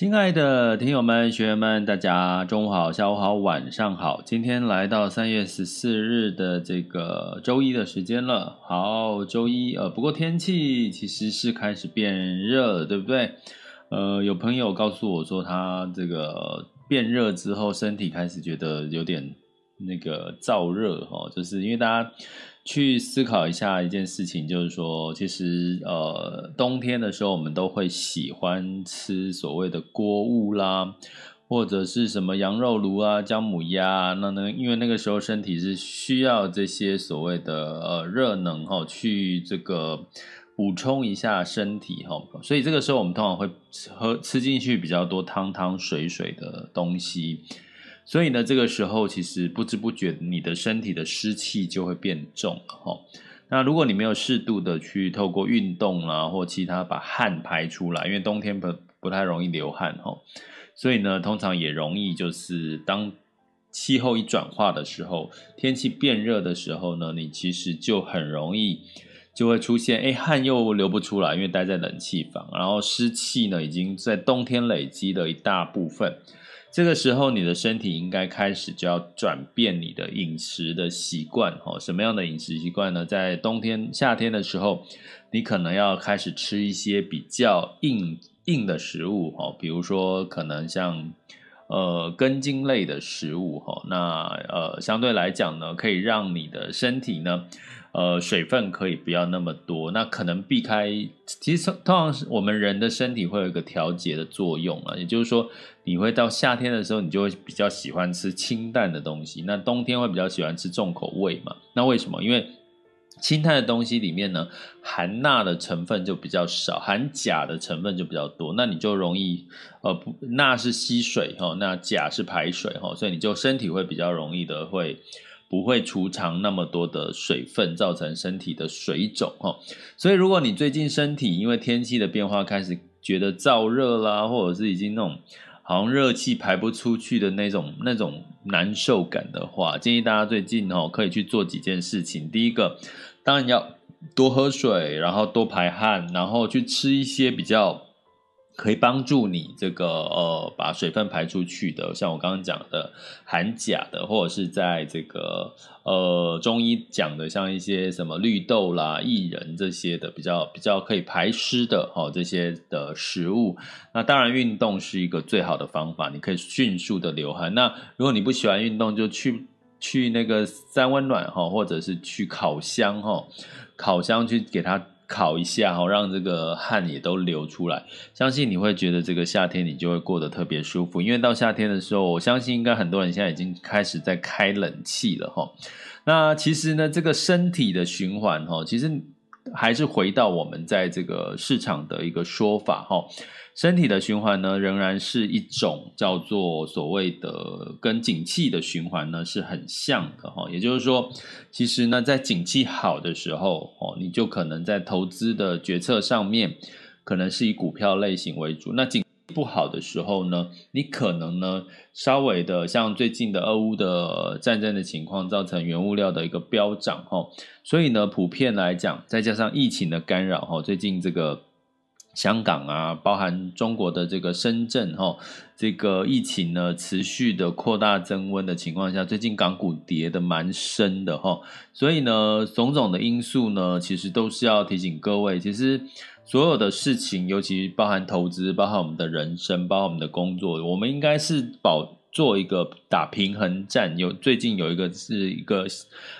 亲爱的听友们、学员们，大家中午好、下午好、晚上好。今天来到三月十四日的这个周一的时间了。好，周一，呃，不过天气其实是开始变热了，对不对？呃，有朋友告诉我说，他这个变热之后，身体开始觉得有点那个燥热，哦，就是因为大家。去思考一下一件事情，就是说，其实呃，冬天的时候，我们都会喜欢吃所谓的锅物啦，或者是什么羊肉炉啊、姜母鸭。那呢，因为那个时候身体是需要这些所谓的呃热能哈，去这个补充一下身体哈，所以这个时候我们通常会喝吃进去比较多汤汤水水的东西。所以呢，这个时候其实不知不觉，你的身体的湿气就会变重了哈。那如果你没有适度的去透过运动啊或其他把汗排出来，因为冬天不不太容易流汗哈，所以呢，通常也容易就是当气候一转化的时候，天气变热的时候呢，你其实就很容易就会出现，哎，汗又流不出来，因为待在冷气房，然后湿气呢已经在冬天累积了一大部分。这个时候，你的身体应该开始就要转变你的饮食的习惯，哦，什么样的饮食习惯呢？在冬天、夏天的时候，你可能要开始吃一些比较硬硬的食物，哦，比如说可能像呃根茎类的食物，哈，那呃相对来讲呢，可以让你的身体呢。呃，水分可以不要那么多，那可能避开。其实通常是我们人的身体会有一个调节的作用啊，也就是说，你会到夏天的时候，你就会比较喜欢吃清淡的东西，那冬天会比较喜欢吃重口味嘛。那为什么？因为清淡的东西里面呢，含钠的成分就比较少，含钾的成分就比较多，那你就容易呃，不，钠是吸水哈，那钾是排水哈，所以你就身体会比较容易的会。不会储藏那么多的水分，造成身体的水肿哈。所以，如果你最近身体因为天气的变化开始觉得燥热啦，或者是已经那种好像热气排不出去的那种那种难受感的话，建议大家最近哦可以去做几件事情。第一个，当然要多喝水，然后多排汗，然后去吃一些比较。可以帮助你这个呃把水分排出去的，像我刚刚讲的含钾的，或者是在这个呃中医讲的，像一些什么绿豆啦、薏仁这些的比较比较可以排湿的哈、哦、这些的食物。那当然运动是一个最好的方法，你可以迅速的流汗。那如果你不喜欢运动，就去去那个三温暖哈，或者是去烤箱哈，烤箱去给它。烤一下哈，让这个汗也都流出来，相信你会觉得这个夏天你就会过得特别舒服。因为到夏天的时候，我相信应该很多人现在已经开始在开冷气了哈。那其实呢，这个身体的循环哈，其实还是回到我们在这个市场的一个说法哈。身体的循环呢，仍然是一种叫做所谓的跟景气的循环呢是很像的哈，也就是说，其实呢，在景气好的时候哦，你就可能在投资的决策上面，可能是以股票类型为主。那景不好的时候呢，你可能呢稍微的像最近的俄乌的战争的情况，造成原物料的一个飙涨哈，所以呢，普遍来讲，再加上疫情的干扰哈，最近这个。香港啊，包含中国的这个深圳哈，这个疫情呢持续的扩大增温的情况下，最近港股跌得蛮深的哈，所以呢，种种的因素呢，其实都是要提醒各位，其实所有的事情，尤其包含投资，包含我们的人生，包含我们的工作，我们应该是保做一个打平衡战。有最近有一个是一个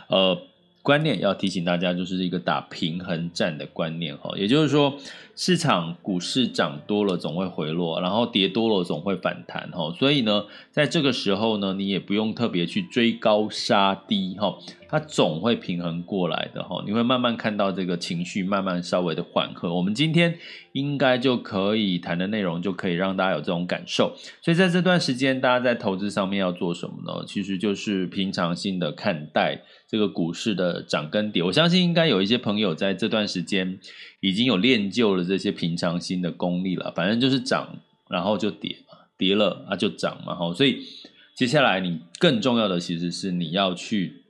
呃。观念要提醒大家，就是一个打平衡战的观念哈，也就是说，市场股市涨多了总会回落，然后跌多了总会反弹哈，所以呢，在这个时候呢，你也不用特别去追高杀低哈，它总会平衡过来的哈，你会慢慢看到这个情绪慢慢稍微的缓和。我们今天应该就可以谈的内容，就可以让大家有这种感受。所以在这段时间，大家在投资上面要做什么呢？其实就是平常心的看待。这个股市的涨跟跌，我相信应该有一些朋友在这段时间已经有练就了这些平常心的功力了。反正就是涨，然后就跌嘛，跌了啊就涨嘛，哈。所以接下来你更重要的其实是你要去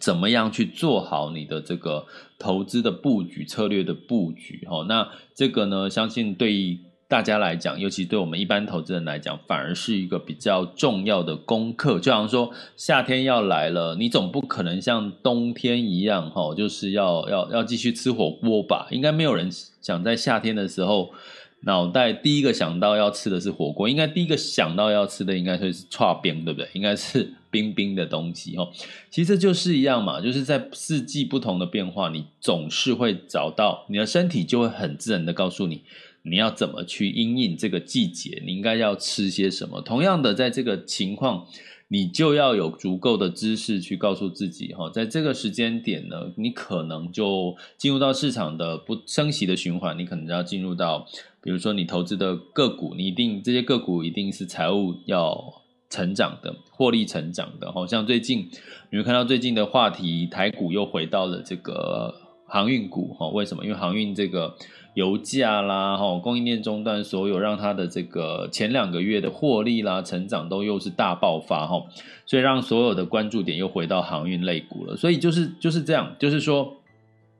怎么样去做好你的这个投资的布局策略的布局，哈。那这个呢，相信对于。大家来讲，尤其对我们一般投资人来讲，反而是一个比较重要的功课。就好像说，夏天要来了，你总不可能像冬天一样，哈，就是要要要继续吃火锅吧？应该没有人想在夏天的时候，脑袋第一个想到要吃的是火锅，应该第一个想到要吃的应该会是剉冰，对不对？应该是冰冰的东西，哈。其实就是一样嘛，就是在四季不同的变化，你总是会找到你的身体就会很自然的告诉你。你要怎么去因应这个季节？你应该要吃些什么？同样的，在这个情况，你就要有足够的知识去告诉自己，哈，在这个时间点呢，你可能就进入到市场的不升息的循环，你可能要进入到，比如说你投资的个股，你一定这些个股一定是财务要成长的，获利成长的，好像最近你会看到最近的话题，台股又回到了这个航运股，哈，为什么？因为航运这个。油价啦，哈，供应链中断，所有让它的这个前两个月的获利啦、成长都又是大爆发，哈，所以让所有的关注点又回到航运类股了。所以就是就是这样，就是说，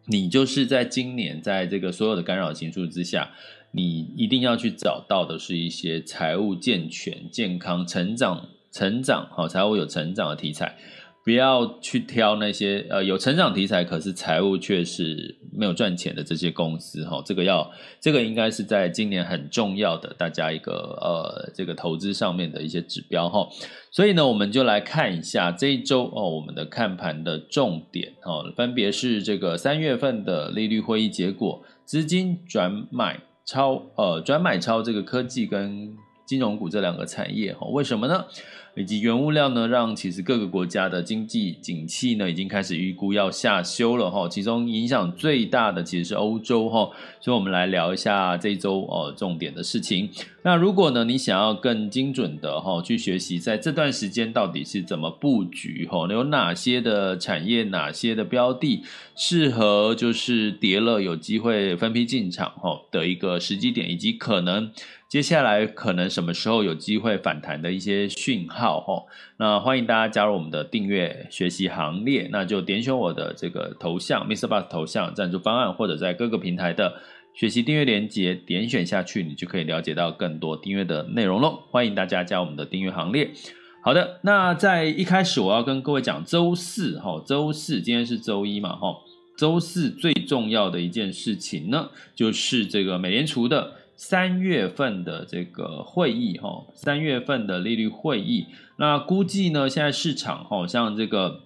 你就是在今年在这个所有的干扰情绪之下，你一定要去找到的是一些财务健全、健康、成长、成长，好，财务有成长的题材。不要去挑那些呃有成长题材，可是财务却是没有赚钱的这些公司哈，这个要这个应该是在今年很重要的大家一个呃这个投资上面的一些指标哈，所以呢，我们就来看一下这一周哦，我们的看盘的重点哦，分别是这个三月份的利率会议结果，资金转买超呃转买超这个科技跟金融股这两个产业哈，为什么呢？以及原物料呢，让其实各个国家的经济景气呢，已经开始预估要下修了哈。其中影响最大的其实是欧洲哈，所以我们来聊一下这一周哦重点的事情。那如果呢，你想要更精准的哈去学习，在这段时间到底是怎么布局哈，有哪些的产业、哪些的标的适合就是跌了有机会分批进场哈的一个时机点，以及可能。接下来可能什么时候有机会反弹的一些讯号哈，那欢迎大家加入我们的订阅学习行列，那就点选我的这个头像，Mr. Bus 头像赞助方案，或者在各个平台的学习订阅链接点选下去，你就可以了解到更多订阅的内容喽。欢迎大家加入我们的订阅行列。好的，那在一开始我要跟各位讲周四哈，周四今天是周一嘛哈，周四最重要的一件事情呢，就是这个美联储的。三月份的这个会议，哈，三月份的利率会议，那估计呢，现在市场，好像这个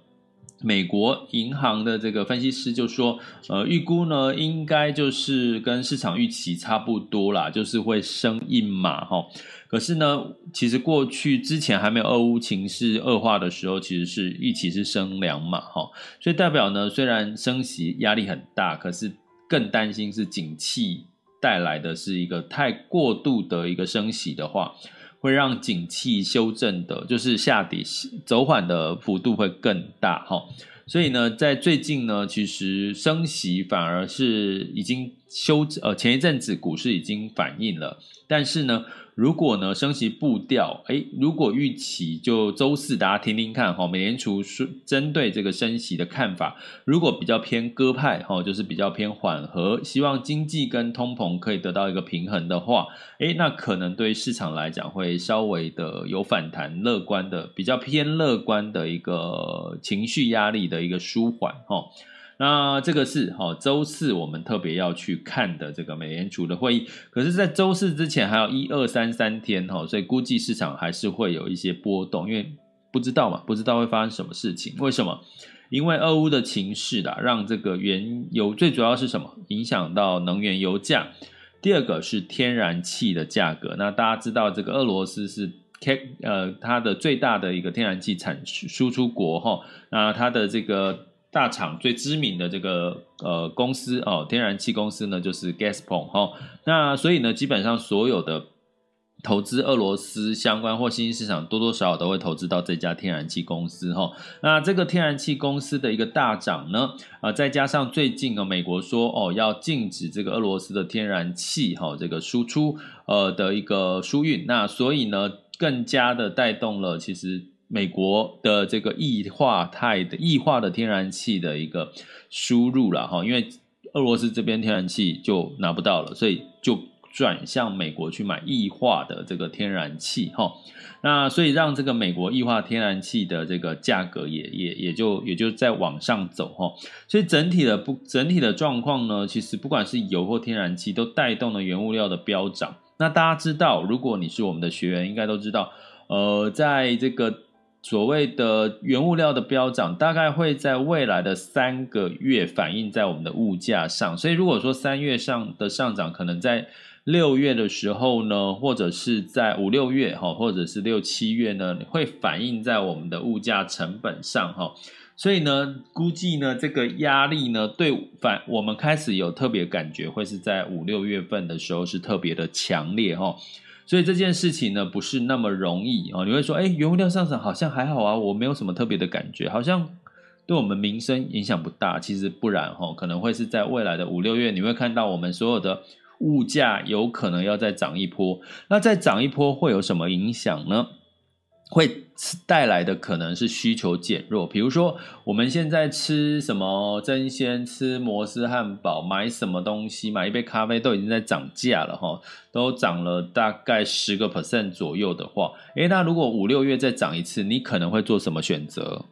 美国银行的这个分析师就说，呃，预估呢，应该就是跟市场预期差不多啦，就是会升一码，哈。可是呢，其实过去之前还没有俄乌情势恶化的时候，其实是预期是升两码，哈。所以代表呢，虽然升息压力很大，可是更担心是景气。带来的是一个太过度的一个升息的话，会让景气修正的，就是下跌走缓的幅度会更大哈。所以呢，在最近呢，其实升息反而是已经修呃，前一阵子股市已经反应了，但是呢。如果呢，升息步调，诶，如果预期就周四大家听听看哈，美联储是针对这个升息的看法，如果比较偏鸽派哈，就是比较偏缓和，希望经济跟通膨可以得到一个平衡的话，诶，那可能对市场来讲会稍微的有反弹，乐观的比较偏乐观的一个情绪压力的一个舒缓哈。那这个是哈，周四我们特别要去看的这个美联储的会议。可是，在周四之前还有一二三三天哈，所以估计市场还是会有一些波动，因为不知道嘛，不知道会发生什么事情。为什么？因为俄乌的情势啦，让这个原油最主要是什么？影响到能源油价。第二个是天然气的价格。那大家知道，这个俄罗斯是 K 呃它的最大的一个天然气产输出国哈，那它的这个。大厂最知名的这个呃公司哦，天然气公司呢，就是 Gazprom 哈、哦。那所以呢，基本上所有的投资俄罗斯相关或新兴市场，多多少少都会投资到这家天然气公司哈、那这个天然气公司的一个大涨呢，啊、再加上最近呢，美国说哦要禁止这个俄罗斯的天然气哈、哦、这个输出呃的一个输运，那所以呢，更加的带动了其实。美国的这个液化态的液化的天然气的一个输入了哈，因为俄罗斯这边天然气就拿不到了，所以就转向美国去买液化的这个天然气哈。那所以让这个美国液化天然气的这个价格也也也就也就在往上走哈。所以整体的不整体的状况呢，其实不管是油或天然气，都带动了原物料的飙涨。那大家知道，如果你是我们的学员，应该都知道，呃，在这个。所谓的原物料的飙涨，大概会在未来的三个月反映在我们的物价上。所以，如果说三月上的上涨，可能在六月的时候呢，或者是在五六月哈，或者是六七月呢，会反映在我们的物价成本上哈。所以呢，估计呢，这个压力呢，对反我们开始有特别感觉，会是在五六月份的时候是特别的强烈哈。所以这件事情呢，不是那么容易哦。你会说，哎，原物料上涨好像还好啊，我没有什么特别的感觉，好像对我们民生影响不大。其实不然哈，可能会是在未来的五六月，你会看到我们所有的物价有可能要再涨一波。那再涨一波会有什么影响呢？会带来的可能是需求减弱，比如说我们现在吃什么真鲜、吃摩斯汉堡、买什么东西、买一杯咖啡都已经在涨价了哈，都涨了大概十个 percent 左右的话，诶，那如果五六月再涨一次，你可能会做什么选择？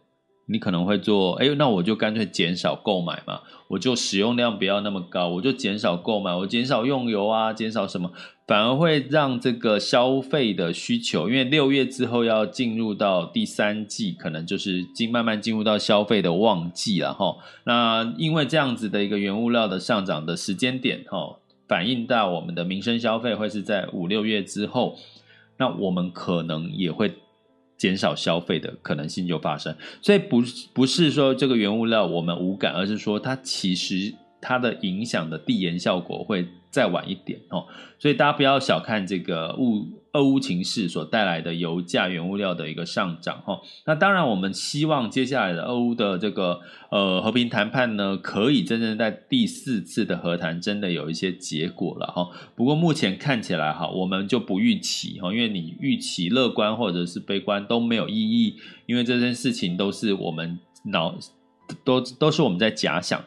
你可能会做，哎，那我就干脆减少购买嘛，我就使用量不要那么高，我就减少购买，我减少用油啊，减少什么，反而会让这个消费的需求，因为六月之后要进入到第三季，可能就是进慢慢进入到消费的旺季了哈。那因为这样子的一个原物料的上涨的时间点哈，反映到我们的民生消费会是在五六月之后，那我们可能也会。减少消费的可能性就发生，所以不不是说这个原物料我们无感，而是说它其实它的影响的递延效果会再晚一点哦，所以大家不要小看这个物。俄乌情势所带来的油价、原物料的一个上涨，哈，那当然我们希望接下来的俄乌的这个呃和平谈判呢，可以真正在第四次的和谈真的有一些结果了，哈。不过目前看起来，哈，我们就不预期，哈，因为你预期乐观或者是悲观都没有意义，因为这件事情都是我们脑都都是我们在假想，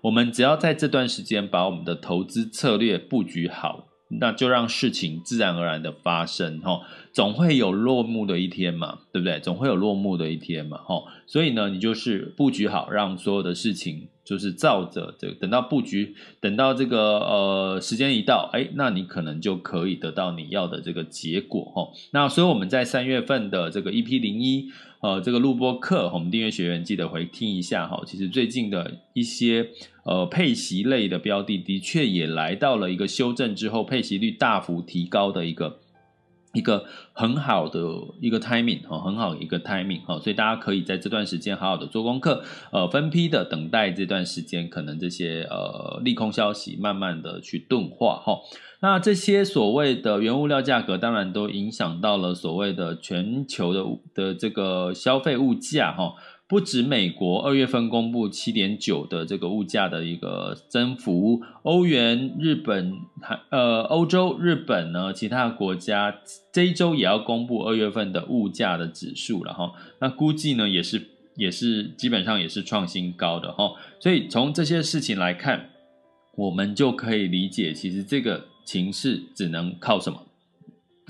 我们只要在这段时间把我们的投资策略布局好。那就让事情自然而然的发生，哈，总会有落幕的一天嘛，对不对？总会有落幕的一天嘛，哈。所以呢，你就是布局好，让所有的事情就是照着这个，等到布局，等到这个呃时间一到，哎，那你可能就可以得到你要的这个结果，哈。那所以我们在三月份的这个 EP 零一。呃，这个录播课，我们订阅学员记得回听一下哈。其实最近的一些呃配息类的标的，的确也来到了一个修正之后，配息率大幅提高的一个一个很好的一个 timing 哈，很好一个 timing 哈。所以大家可以在这段时间好好的做功课，呃，分批的等待这段时间，可能这些呃利空消息慢慢的去钝化哈。那这些所谓的原物料价格，当然都影响到了所谓的全球的的这个消费物价哈。不止美国二月份公布七点九的这个物价的一个增幅，欧元、日本、韩呃欧洲、日本呢，其他国家这一周也要公布二月份的物价的指数了哈。那估计呢也是也是基本上也是创新高的哈。所以从这些事情来看，我们就可以理解，其实这个情势只能靠什么？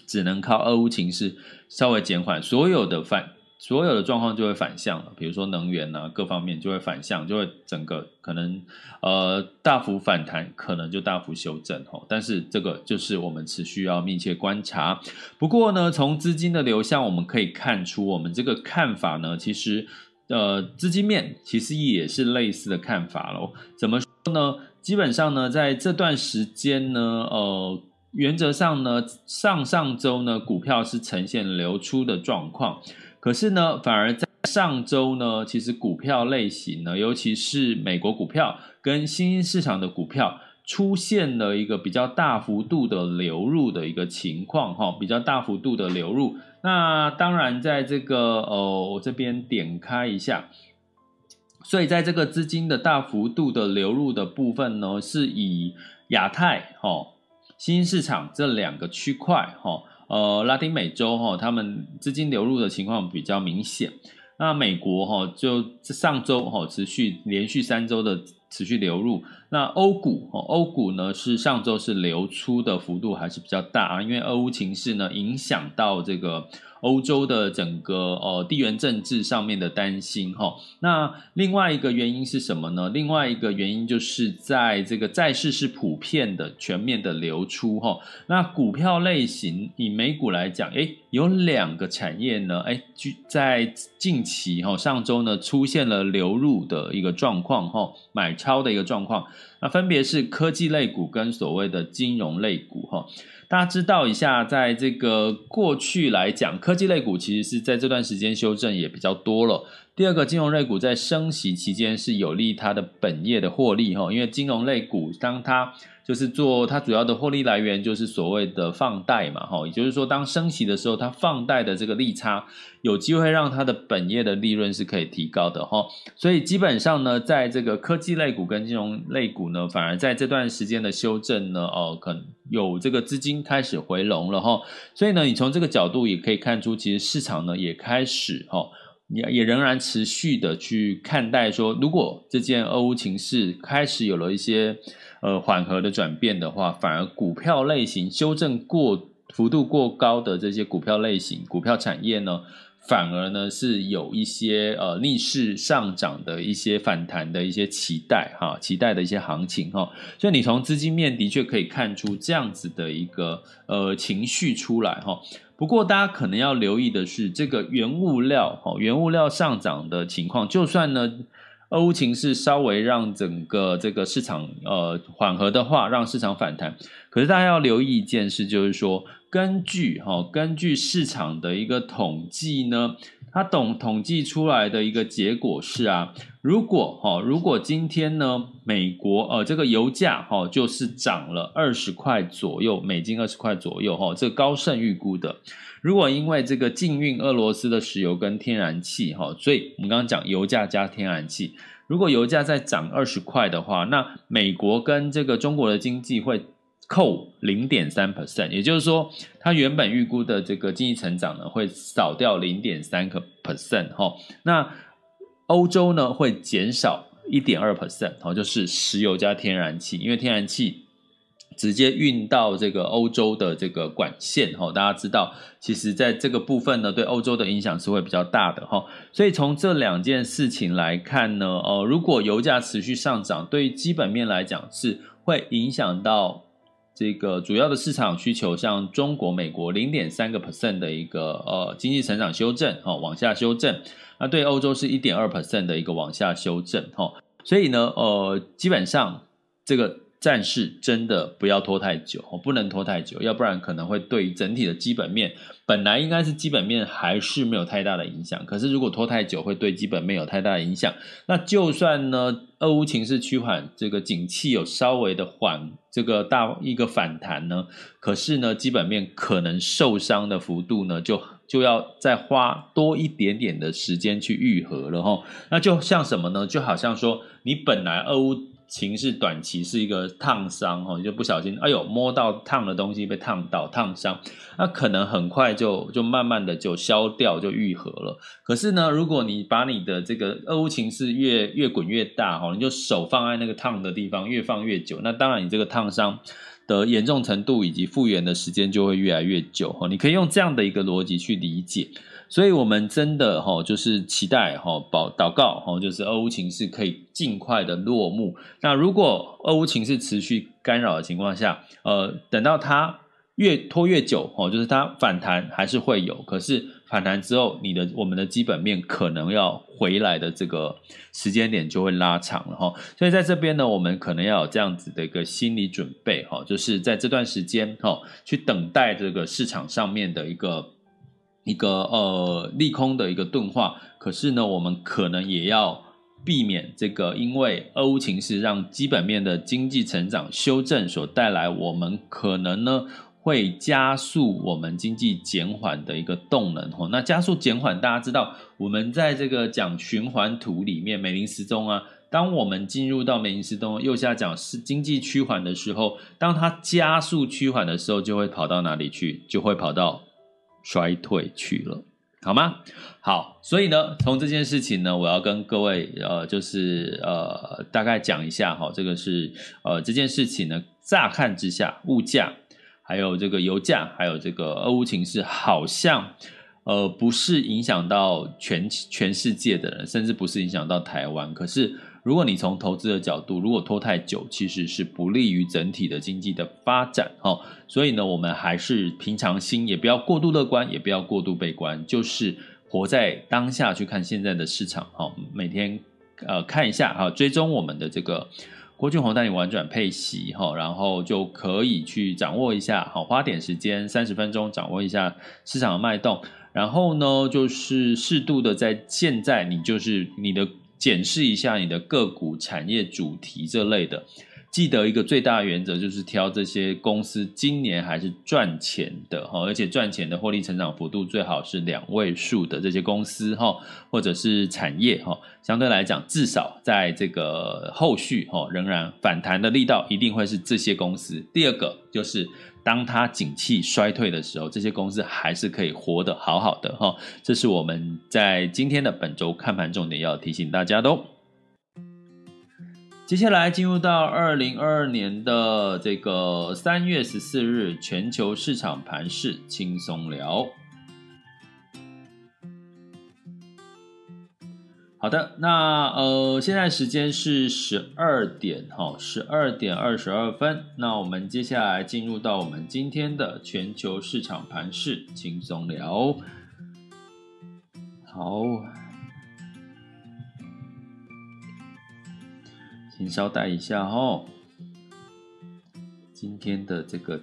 只能靠俄乌情势稍微减缓，所有的反。所有的状况就会反向了，比如说能源啊，各方面就会反向，就会整个可能呃大幅反弹，可能就大幅修正哦。但是这个就是我们持续要密切观察。不过呢，从资金的流向我们可以看出，我们这个看法呢，其实呃资金面其实也是类似的看法喽。怎么说呢？基本上呢，在这段时间呢，呃，原则上呢，上上周呢，股票是呈现流出的状况。可是呢，反而在上周呢，其实股票类型呢，尤其是美国股票跟新兴市场的股票，出现了一个比较大幅度的流入的一个情况，哈，比较大幅度的流入。那当然，在这个呃，我这边点开一下，所以在这个资金的大幅度的流入的部分呢，是以亚太、哈新兴市场这两个区块，哈。呃，拉丁美洲哈，他们资金流入的情况比较明显。那美国哈，就上周哈持续连续三周的持续流入。那欧股哦，欧股呢是上周是流出的幅度还是比较大啊，因为俄乌情势呢影响到这个。欧洲的整个呃地缘政治上面的担心哈，那另外一个原因是什么呢？另外一个原因就是在这个债市是普遍的全面的流出哈，那股票类型以美股来讲，诶，有两个产业呢，哎，就，在近期哈上周呢出现了流入的一个状况哈，买超的一个状况，那分别是科技类股跟所谓的金融类股哈。大家知道一下，在这个过去来讲，科技类股其实是在这段时间修正也比较多了。第二个，金融类股在升息期间是有利它的本业的获利哈，因为金融类股当它就是做它主要的获利来源就是所谓的放贷嘛哈，也就是说当升息的时候，它放贷的这个利差有机会让它的本业的利润是可以提高的哈，所以基本上呢，在这个科技类股跟金融类股呢，反而在这段时间的修正呢，哦，可能有这个资金开始回笼了哈，所以呢，你从这个角度也可以看出，其实市场呢也开始哈。也也仍然持续的去看待说，如果这件俄乌情势开始有了一些呃缓和的转变的话，反而股票类型修正过幅度过高的这些股票类型、股票产业呢，反而呢是有一些呃逆势上涨的一些反弹的一些期待哈，期待的一些行情哈。所以你从资金面的确可以看出这样子的一个呃情绪出来哈。不过，大家可能要留意的是，这个原物料，哈，原物料上涨的情况，就算呢，俄乌情势稍微让整个这个市场呃缓和的话，让市场反弹。可是大家要留意一件事，就是说，根据哈，根据市场的一个统计呢。他统统计出来的一个结果是啊，如果哈，如果今天呢，美国呃这个油价哈就是涨了二十块左右，美金二十块左右哈，这高盛预估的。如果因为这个禁运俄罗斯的石油跟天然气哈，所以我们刚刚讲油价加天然气，如果油价再涨二十块的话，那美国跟这个中国的经济会。扣零点三 percent，也就是说，它原本预估的这个经济成长呢，会少掉零点三个 percent 哈。那欧洲呢，会减少一点二 percent，就是石油加天然气，因为天然气直接运到这个欧洲的这个管线哈。大家知道，其实在这个部分呢，对欧洲的影响是会比较大的哈。所以从这两件事情来看呢，哦，如果油价持续上涨，对于基本面来讲是会影响到。这个主要的市场需求，像中国、美国零点三个 percent 的一个呃经济成长修正，哈，往下修正。那对欧洲是一点二 percent 的一个往下修正，哈。所以呢，呃，基本上这个战事真的不要拖太久，不能拖太久，要不然可能会对整体的基本面。本来应该是基本面还是没有太大的影响，可是如果拖太久，会对基本面有太大的影响。那就算呢，俄乌情势趋缓，这个景气有稍微的缓，这个大一个反弹呢，可是呢，基本面可能受伤的幅度呢就就要再花多一点点的时间去愈合了哈。那就像什么呢？就好像说，你本来俄乌情是短期是一个烫伤哦，你就不小心，哎呦，摸到烫的东西被烫到烫伤，那可能很快就就慢慢的就消掉，就愈合了。可是呢，如果你把你的这个俄乌情是越越滚越大哈，你就手放在那个烫的地方越放越久，那当然你这个烫伤的严重程度以及复原的时间就会越来越久哈。你可以用这样的一个逻辑去理解。所以，我们真的哈，就是期待哈，保祷告哈，就是俄乌情势可以尽快的落幕。那如果俄乌情势持续干扰的情况下，呃，等到它越拖越久哦，就是它反弹还是会有，可是反弹之后，你的我们的基本面可能要回来的这个时间点就会拉长了哈。所以在这边呢，我们可能要有这样子的一个心理准备哈，就是在这段时间哈，去等待这个市场上面的一个。一个呃利空的一个钝化，可是呢，我们可能也要避免这个，因为俄乌情势让基本面的经济成长修正所带来，我们可能呢会加速我们经济减缓的一个动能。吼，那加速减缓，大家知道，我们在这个讲循环图里面，美林时钟啊，当我们进入到美林时钟右下角是经济趋缓的时候，当它加速趋缓的时候，就会跑到哪里去？就会跑到。衰退去了，好吗？好，所以呢，从这件事情呢，我要跟各位呃，就是呃，大概讲一下哈，这个是呃，这件事情呢，乍看之下，物价还有这个油价，还有这个俄乌情势，好像呃，不是影响到全全世界的人，甚至不是影响到台湾，可是。如果你从投资的角度，如果拖太久，其实是不利于整体的经济的发展哈。所以呢，我们还是平常心，也不要过度乐观，也不要过度悲观，就是活在当下去看现在的市场哈。每天呃看一下哈，追踪我们的这个郭俊宏带你玩转配息哈，然后就可以去掌握一下好，花点时间三十分钟掌握一下市场的脉动，然后呢，就是适度的在现在你就是你的。检视一下你的个股、产业主题这类的，记得一个最大的原则就是挑这些公司今年还是赚钱的哈，而且赚钱的获利成长幅度最好是两位数的这些公司哈，或者是产业哈，相对来讲至少在这个后续哈仍然反弹的力道一定会是这些公司。第二个就是。当它景气衰退的时候，这些公司还是可以活得好好的哈。这是我们在今天的本周看盘重点要提醒大家的哦。接下来进入到二零二二年的这个三月十四日，全球市场盘势轻松聊。好的，那呃，现在时间是十二点哈，十二点二十二分。那我们接下来进入到我们今天的全球市场盘势轻松聊。好，请稍待一下哈，今天的这个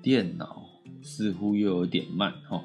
电脑似乎又有点慢哈，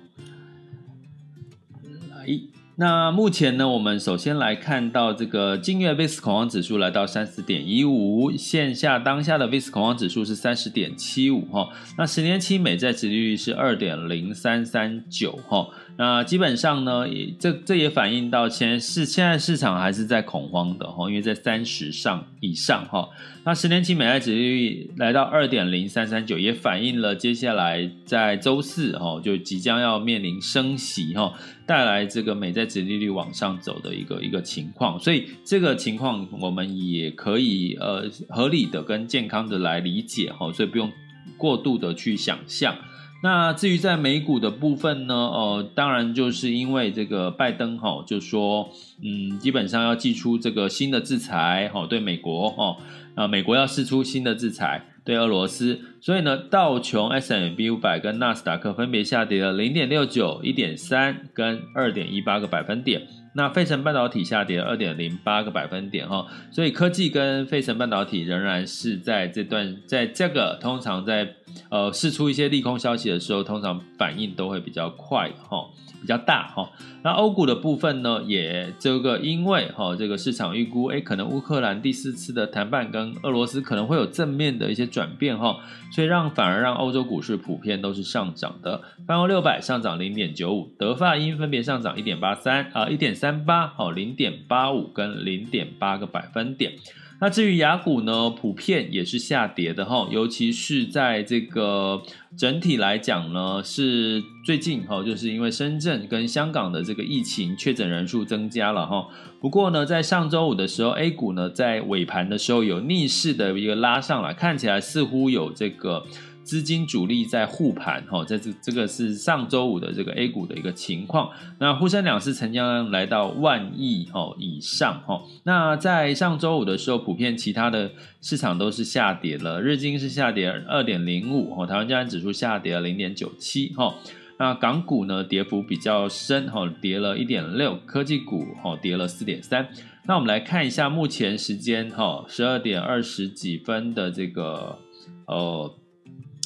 来。那目前呢，我们首先来看到这个近月 VIX 恐慌指数来到三十点一五，线下当下的 VIX 恐慌指数是三十点七五哈。那十年期美债殖利率是二点零三三九哈。那基本上呢，也这这也反映到现在市现在市场还是在恐慌的哈，因为在三十上以上哈。那十年期美债殖利率来到二点零三三九，也反映了接下来在周四哈就即将要面临升息哈，带来这个美债殖利率往上走的一个一个情况。所以这个情况我们也可以呃合理的跟健康的来理解哈，所以不用过度的去想象。那至于在美股的部分呢，呃，当然就是因为这个拜登哈，就说，嗯，基本上要祭出这个新的制裁，哈，对美国，哈，啊，美国要试出新的制裁对俄罗斯，所以呢，道琼 s m b 五百跟纳斯达克分别下跌了零点六九、一点三跟二点一八个百分点。那费城半导体下跌二点零八个百分点哈，所以科技跟费城半导体仍然是在这段，在这个通常在呃试出一些利空消息的时候，通常反应都会比较快哈。比较大哈，那欧股的部分呢，也这个因为哈这个市场预估，哎，可能乌克兰第四次的谈判跟俄罗斯可能会有正面的一些转变哈，所以让反而让欧洲股市普遍都是上涨的，泛欧六百上涨零点九五，德法英分别上涨一点八三啊一点三八好零点八五跟零点八个百分点。那至于雅股呢，普遍也是下跌的哈，尤其是在这个整体来讲呢，是最近哈，就是因为深圳跟香港的这个疫情确诊人数增加了哈。不过呢，在上周五的时候，A 股呢在尾盘的时候有逆势的一个拉上来，看起来似乎有这个。资金主力在护盘，哈，在这这个是上周五的这个 A 股的一个情况。那沪深两市成交量来到万亿哈以上，哈。那在上周五的时候，普遍其他的市场都是下跌了，日经是下跌二点零五，哈，台湾加权指数下跌了零点九七，哈。那港股呢，跌幅比较深，哈，跌了一点六，科技股哈跌了四点三。那我们来看一下目前时间，哈，十二点二十几分的这个，呃。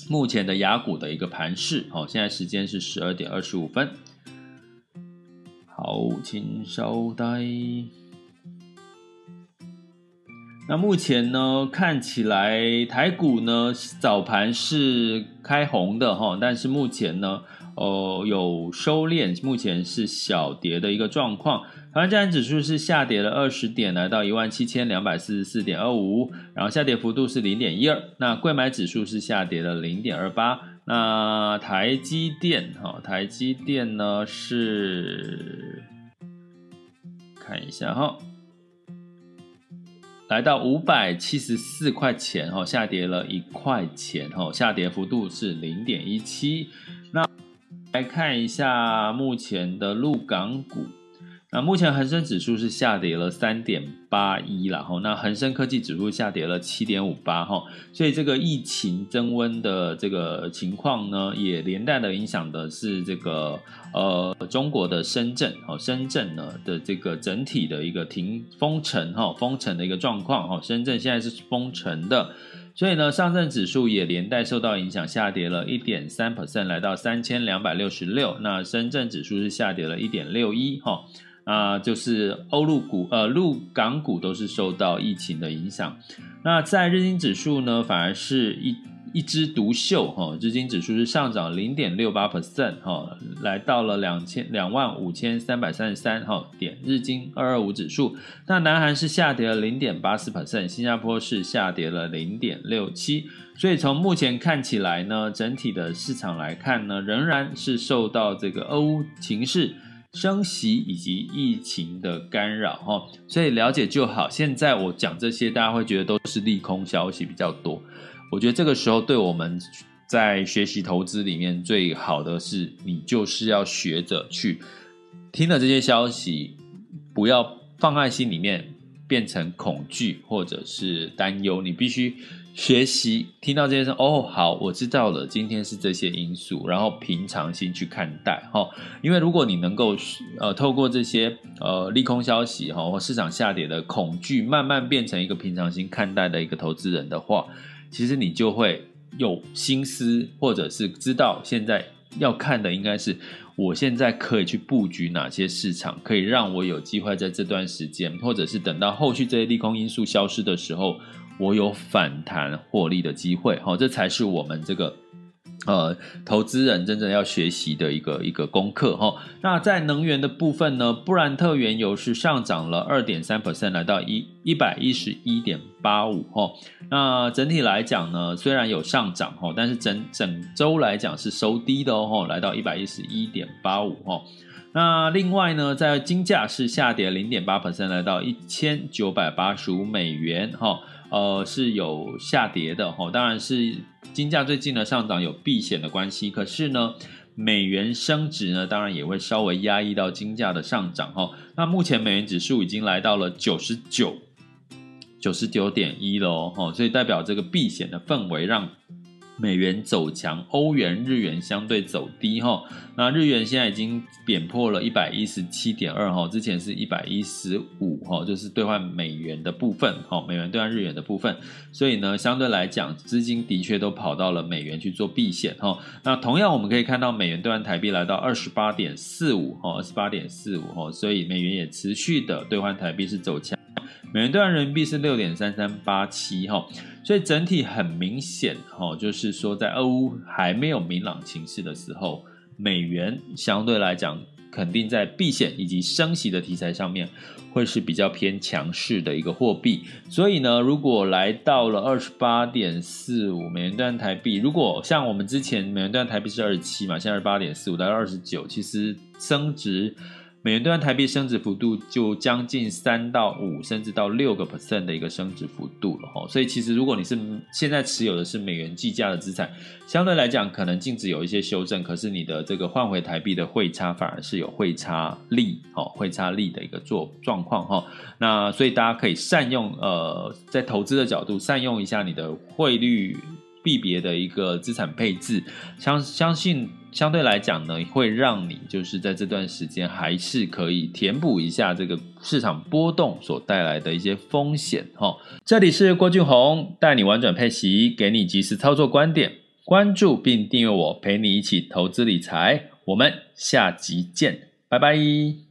目前的雅股的一个盘势，好，现在时间是十二点二十五分。好，请稍待。那目前呢，看起来台股呢早盘是开红的哈，但是目前呢，呃，有收敛，目前是小跌的一个状况。台湾加权指数是下跌了二十点，来到一万七千两百四十四点二五，然后下跌幅度是零点一二。那柜买指数是下跌了零点二八。那台积电，哈，台积电呢是看一下哈，来到五百七十四块钱，哈，下跌了一块钱，哈，下跌幅度是零点一七。那来看一下目前的陆港股。那目前恒生指数是下跌了三点八一，然后那恒生科技指数下跌了七点五八，哈，所以这个疫情增温的这个情况呢，也连带的影响的是这个呃中国的深圳，哦，深圳呢的这个整体的一个停封城，哈，封城的一个状况，哈，深圳现在是封城的，所以呢，上证指数也连带受到影响，下跌了一点三 percent，来到三千两百六十六，那深圳指数是下跌了一点六一，哈。啊、就是欧陆股，呃，陆港股都是受到疫情的影响。那在日经指数呢，反而是一一枝独秀哈，日经指数是上涨零点六八 percent 哈，来到了两千两万五千三百三十三哈点。日经二二五指数，那南韩是下跌了零点八四 percent，新加坡是下跌了零点六七。所以从目前看起来呢，整体的市场来看呢，仍然是受到这个俄乌情势。升息以及疫情的干扰，哈，所以了解就好。现在我讲这些，大家会觉得都是利空消息比较多。我觉得这个时候对我们在学习投资里面最好的是，你就是要学着去听了这些消息，不要放在心里面，变成恐惧或者是担忧。你必须。学习听到这些事哦，好，我知道了。今天是这些因素，然后平常心去看待哈。因为如果你能够呃透过这些呃利空消息哈或市场下跌的恐惧，慢慢变成一个平常心看待的一个投资人的话，其实你就会有心思，或者是知道现在要看的应该是我现在可以去布局哪些市场，可以让我有机会在这段时间，或者是等到后续这些利空因素消失的时候。我有反弹获利的机会，好，这才是我们这个呃投资人真正要学习的一个一个功课哈。那在能源的部分呢，布兰特原油是上涨了二点三 percent，来到一一百一十一点八五哈。那整体来讲呢，虽然有上涨哈，但是整整周来讲是收低的哦，来到一百一十一点八五哈。那另外呢，在金价是下跌零点八 percent，来到一千九百八十五美元哈。呃，是有下跌的哈，当然是金价最近的上涨有避险的关系，可是呢，美元升值呢，当然也会稍微压抑到金价的上涨哈。那目前美元指数已经来到了九十九、九十九点一了哦，所以代表这个避险的氛围让美元走强，欧元、日元相对走低哈。那日元现在已经贬破了一百一十七点二哈，之前是一百一十五哈，就是兑换美元的部分哈，美元兑换日元的部分。所以呢，相对来讲，资金的确都跑到了美元去做避险哈。那同样我们可以看到，美元兑换台币来到二十八点四五哈，二十八点四五哈，所以美元也持续的兑换台币是走强。美元兑人民币是六点三三八七哈，所以整体很明显哈，就是说在俄乌还没有明朗情势的时候，美元相对来讲肯定在避险以及升息的题材上面会是比较偏强势的一个货币。所以呢，如果来到了二十八点四五美元兑台币，如果像我们之前美元兑台币是二十七嘛，现在二十八点四五到二十九，其实升值。美元兑换台币升值幅度就将近三到五，甚至到六个 percent 的一个升值幅度了哈。所以其实如果你是现在持有的是美元计价的资产，相对来讲可能净值有一些修正，可是你的这个换回台币的汇差反而是有汇差利，哦，汇差利的一个做状况哈。那所以大家可以善用呃，在投资的角度善用一下你的汇率。币别的一个资产配置，相相信相对来讲呢，会让你就是在这段时间还是可以填补一下这个市场波动所带来的一些风险哈。这里是郭俊宏带你玩转配息，给你及时操作观点，关注并订阅我，陪你一起投资理财。我们下集见，拜拜。